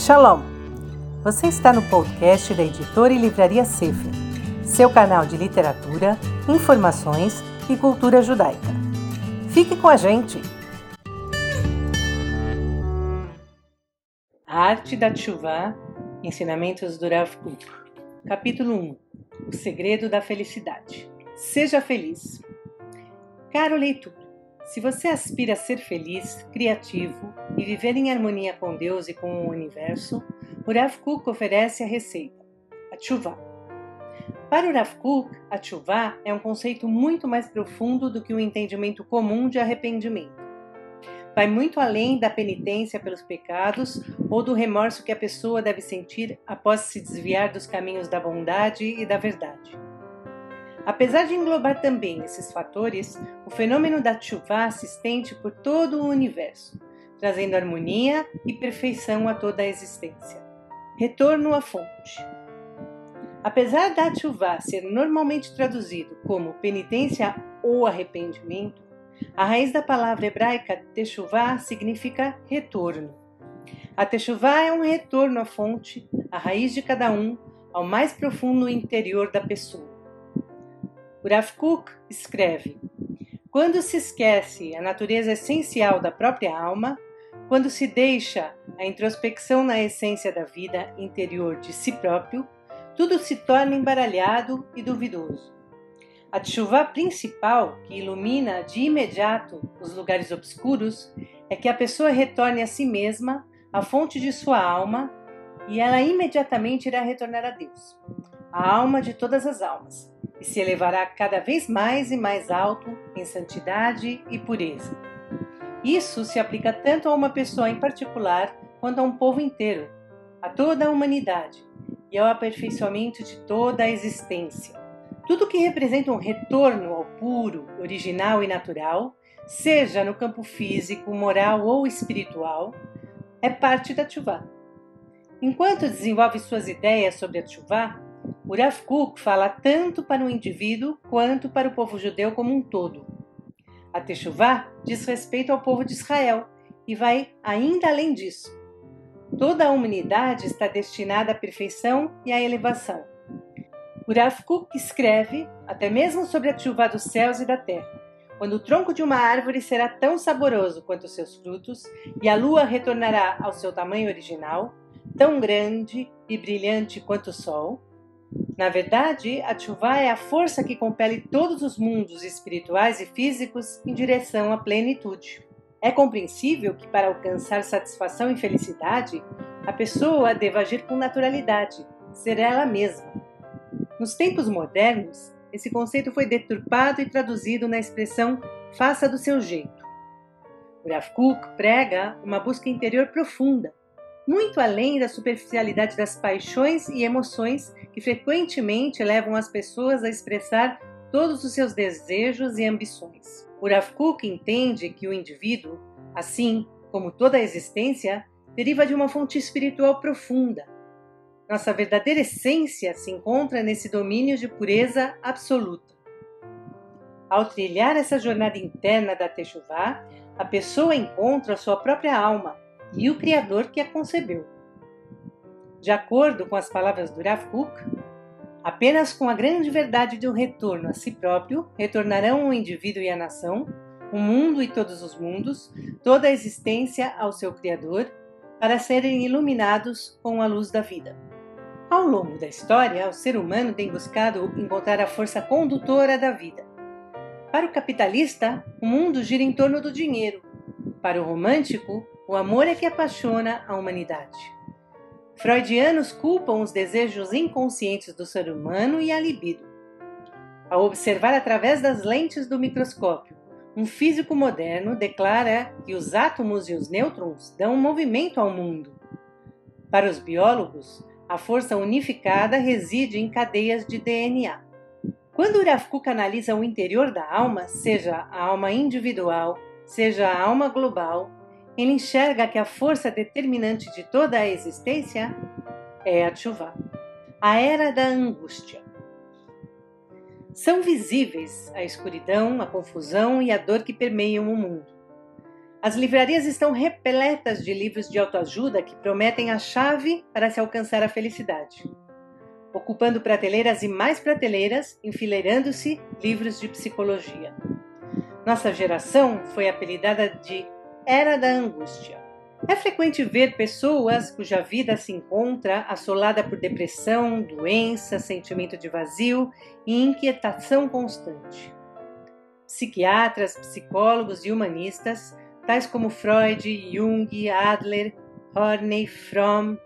Shalom! Você está no podcast da editora e livraria Sefer, seu canal de literatura, informações e cultura judaica. Fique com a gente! A Arte da Tshuva, Ensinamentos do Rav Kuk, Capítulo 1 O Segredo da Felicidade. Seja feliz! Caro leitor, se você aspira a ser feliz, criativo e viver em harmonia com Deus e com o universo, o Rav Kuk oferece a receita, a Tshuva. Para o Rav Kuk, a Tshuva é um conceito muito mais profundo do que o um entendimento comum de arrependimento. Vai muito além da penitência pelos pecados ou do remorso que a pessoa deve sentir após se desviar dos caminhos da bondade e da verdade. Apesar de englobar também esses fatores, o fenômeno da chuva se estende por todo o universo, trazendo harmonia e perfeição a toda a existência. Retorno à fonte. Apesar da chuva ser normalmente traduzido como penitência ou arrependimento, a raiz da palavra hebraica techuvá significa retorno. A techuvá é um retorno à fonte, à raiz de cada um, ao mais profundo interior da pessoa. O Rav Kuk escreve: Quando se esquece a natureza essencial da própria alma, quando se deixa a introspecção na essência da vida interior de si próprio, tudo se torna embaralhado e duvidoso. A chuva principal, que ilumina de imediato os lugares obscuros, é que a pessoa retorne a si mesma, a fonte de sua alma, e ela imediatamente irá retornar a Deus, a alma de todas as almas e se elevará cada vez mais e mais alto em santidade e pureza. Isso se aplica tanto a uma pessoa em particular quanto a um povo inteiro, a toda a humanidade e ao aperfeiçoamento de toda a existência. Tudo que representa um retorno ao puro, original e natural, seja no campo físico, moral ou espiritual, é parte da Tchuvá. Enquanto desenvolve suas ideias sobre a Tchuvá, o Rav Kuk fala tanto para o indivíduo quanto para o povo judeu como um todo. A Teshuvah diz respeito ao povo de Israel e vai ainda além disso. Toda a humanidade está destinada à perfeição e à elevação. O Rav Kuk escreve até mesmo sobre a chuva dos céus e da terra, quando o tronco de uma árvore será tão saboroso quanto seus frutos, e a lua retornará ao seu tamanho original, tão grande e brilhante quanto o sol, na verdade, a chuva é a força que compele todos os mundos espirituais e físicos em direção à plenitude. É compreensível que, para alcançar satisfação e felicidade, a pessoa deva agir com naturalidade, ser ela mesma. Nos tempos modernos, esse conceito foi deturpado e traduzido na expressão faça do seu jeito. O Rav Kuk prega uma busca interior profunda, muito além da superficialidade das paixões e emoções que frequentemente levam as pessoas a expressar todos os seus desejos e ambições. O Rav Kuk entende que o indivíduo, assim como toda a existência, deriva de uma fonte espiritual profunda. Nossa verdadeira essência se encontra nesse domínio de pureza absoluta. Ao trilhar essa jornada interna da Techuvá, a pessoa encontra a sua própria alma, e o Criador que a concebeu. De acordo com as palavras do Rav Kuk, apenas com a grande verdade do retorno a si próprio retornarão o indivíduo e a nação, o mundo e todos os mundos, toda a existência ao seu Criador, para serem iluminados com a luz da vida. Ao longo da história, o ser humano tem buscado encontrar a força condutora da vida. Para o capitalista, o mundo gira em torno do dinheiro. Para o romântico, o amor é que apaixona a humanidade. Freudianos culpam os desejos inconscientes do ser humano e a libido. Ao observar através das lentes do microscópio, um físico moderno declara que os átomos e os nêutrons dão movimento ao mundo. Para os biólogos, a força unificada reside em cadeias de DNA. Quando Urafkuk analisa o interior da alma, seja a alma individual, seja a alma global, ele enxerga que a força determinante de toda a existência é a chuva, a era da angústia. São visíveis a escuridão, a confusão e a dor que permeiam o mundo. As livrarias estão repletas de livros de autoajuda que prometem a chave para se alcançar a felicidade. Ocupando prateleiras e mais prateleiras, enfileirando-se livros de psicologia. Nossa geração foi apelidada de Era da Angústia. É frequente ver pessoas cuja vida se encontra assolada por depressão, doença, sentimento de vazio e inquietação constante. Psiquiatras, psicólogos e humanistas tais como Freud, Jung, Adler, Horney, Fromm,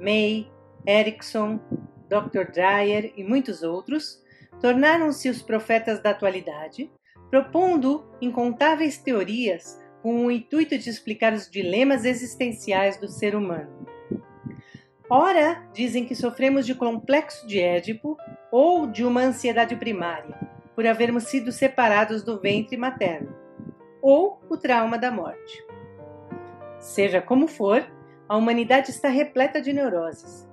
May, Erickson, Dr. Dreyer e muitos outros, tornaram-se os profetas da atualidade, propondo incontáveis teorias com o intuito de explicar os dilemas existenciais do ser humano. Ora, dizem que sofremos de complexo de Édipo ou de uma ansiedade primária, por havermos sido separados do ventre materno ou o trauma da morte. Seja como for, a humanidade está repleta de neuroses.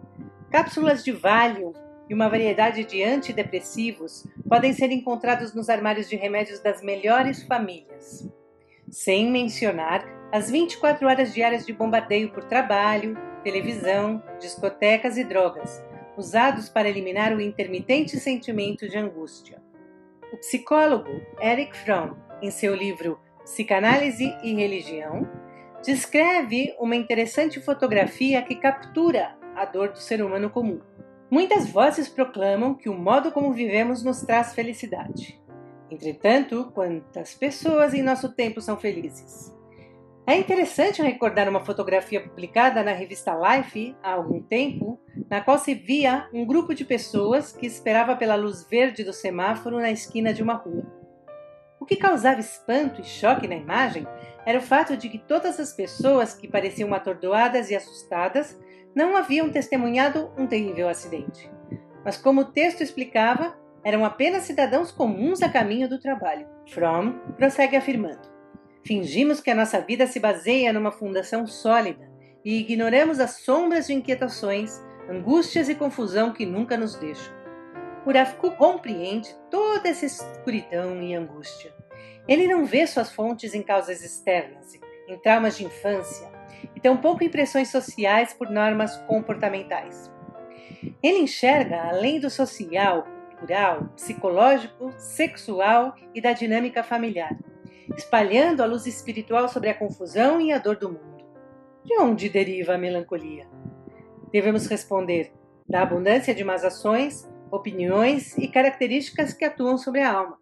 Cápsulas de Valium e uma variedade de antidepressivos podem ser encontrados nos armários de remédios das melhores famílias. Sem mencionar as 24 horas diárias de bombardeio por trabalho, televisão, discotecas e drogas, usados para eliminar o intermitente sentimento de angústia. O psicólogo Eric Fromm, em seu livro Psicanálise e Religião, descreve uma interessante fotografia que captura a dor do ser humano comum. Muitas vozes proclamam que o modo como vivemos nos traz felicidade. Entretanto, quantas pessoas em nosso tempo são felizes? É interessante recordar uma fotografia publicada na revista Life há algum tempo, na qual se via um grupo de pessoas que esperava pela luz verde do semáforo na esquina de uma rua. O que causava espanto e choque na imagem era o fato de que todas as pessoas que pareciam atordoadas e assustadas não haviam testemunhado um terrível acidente. Mas, como o texto explicava, eram apenas cidadãos comuns a caminho do trabalho. Fromm prossegue afirmando: Fingimos que a nossa vida se baseia numa fundação sólida e ignoramos as sombras de inquietações, angústias e confusão que nunca nos deixam. Urafiku compreende toda essa escuridão e angústia. Ele não vê suas fontes em causas externas, em traumas de infância, e tampouco em pressões sociais por normas comportamentais. Ele enxerga além do social, cultural, psicológico, sexual e da dinâmica familiar, espalhando a luz espiritual sobre a confusão e a dor do mundo. De onde deriva a melancolia? Devemos responder da abundância de más ações opiniões e características que atuam sobre a alma,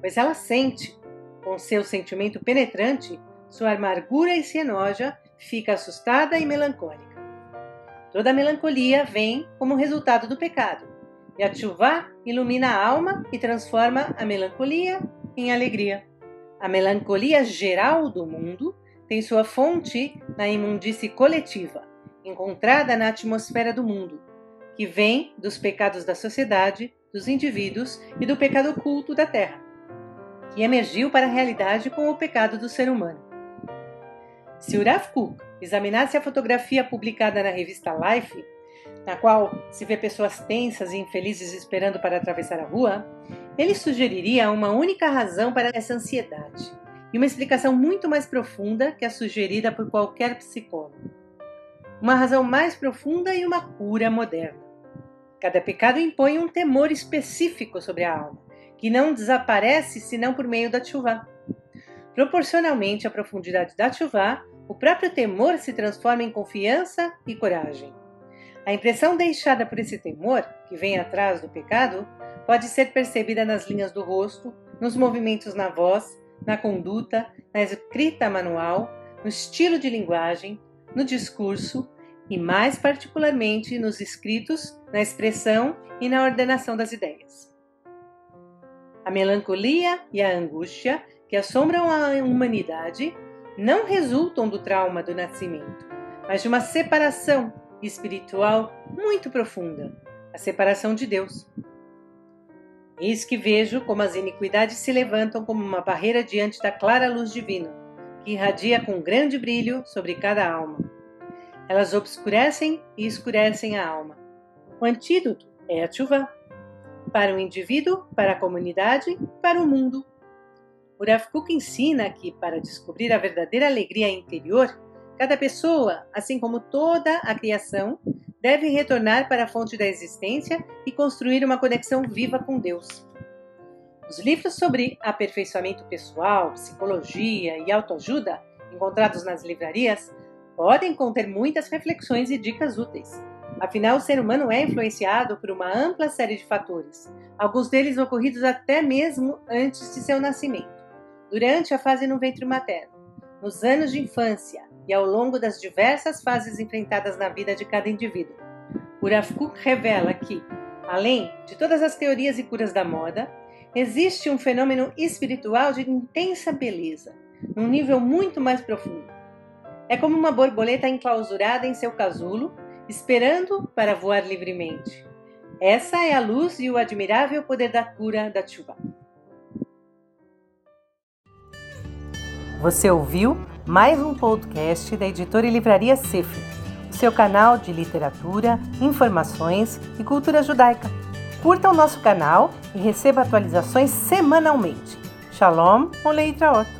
pois ela sente, com seu sentimento penetrante, sua amargura e se enoja, fica assustada e melancólica. Toda melancolia vem como resultado do pecado, e a chuva ilumina a alma e transforma a melancolia em alegria. A melancolia geral do mundo tem sua fonte na imundície coletiva, encontrada na atmosfera do mundo, que vem dos pecados da sociedade, dos indivíduos e do pecado oculto da terra, que emergiu para a realidade com o pecado do ser humano. Se Uraf Cook examinasse a fotografia publicada na revista Life, na qual se vê pessoas tensas e infelizes esperando para atravessar a rua, ele sugeriria uma única razão para essa ansiedade e uma explicação muito mais profunda que a sugerida por qualquer psicólogo. Uma razão mais profunda e uma cura moderna. Cada pecado impõe um temor específico sobre a alma, que não desaparece senão por meio da chuva. Proporcionalmente à profundidade da chuva, o próprio temor se transforma em confiança e coragem. A impressão deixada por esse temor, que vem atrás do pecado, pode ser percebida nas linhas do rosto, nos movimentos na voz, na conduta, na escrita manual, no estilo de linguagem, no discurso e, mais particularmente, nos escritos, na expressão e na ordenação das ideias. A melancolia e a angústia que assombram a humanidade não resultam do trauma do nascimento, mas de uma separação espiritual muito profunda a separação de Deus. Eis que vejo como as iniquidades se levantam como uma barreira diante da clara luz divina, que irradia com grande brilho sobre cada alma elas obscurecem e escurecem a alma. O antídoto é a chuva. Para o indivíduo, para a comunidade, para o mundo. O Rav Kuk ensina que, para descobrir a verdadeira alegria interior, cada pessoa, assim como toda a criação, deve retornar para a fonte da existência e construir uma conexão viva com Deus. Os livros sobre aperfeiçoamento pessoal, psicologia e autoajuda, encontrados nas livrarias, podem conter muitas reflexões e dicas úteis. Afinal, o ser humano é influenciado por uma ampla série de fatores, alguns deles ocorridos até mesmo antes de seu nascimento, durante a fase no ventre materno, nos anos de infância e ao longo das diversas fases enfrentadas na vida de cada indivíduo. Kuk revela que, além de todas as teorias e curas da moda, existe um fenômeno espiritual de intensa beleza, num nível muito mais profundo. É como uma borboleta enclausurada em seu casulo esperando para voar livremente. Essa é a luz e o admirável poder da cura da chuva. Você ouviu mais um podcast da editora e livraria Sefer, seu canal de literatura, informações e cultura judaica. Curta o nosso canal e receba atualizações semanalmente. Shalom, Oleitraot!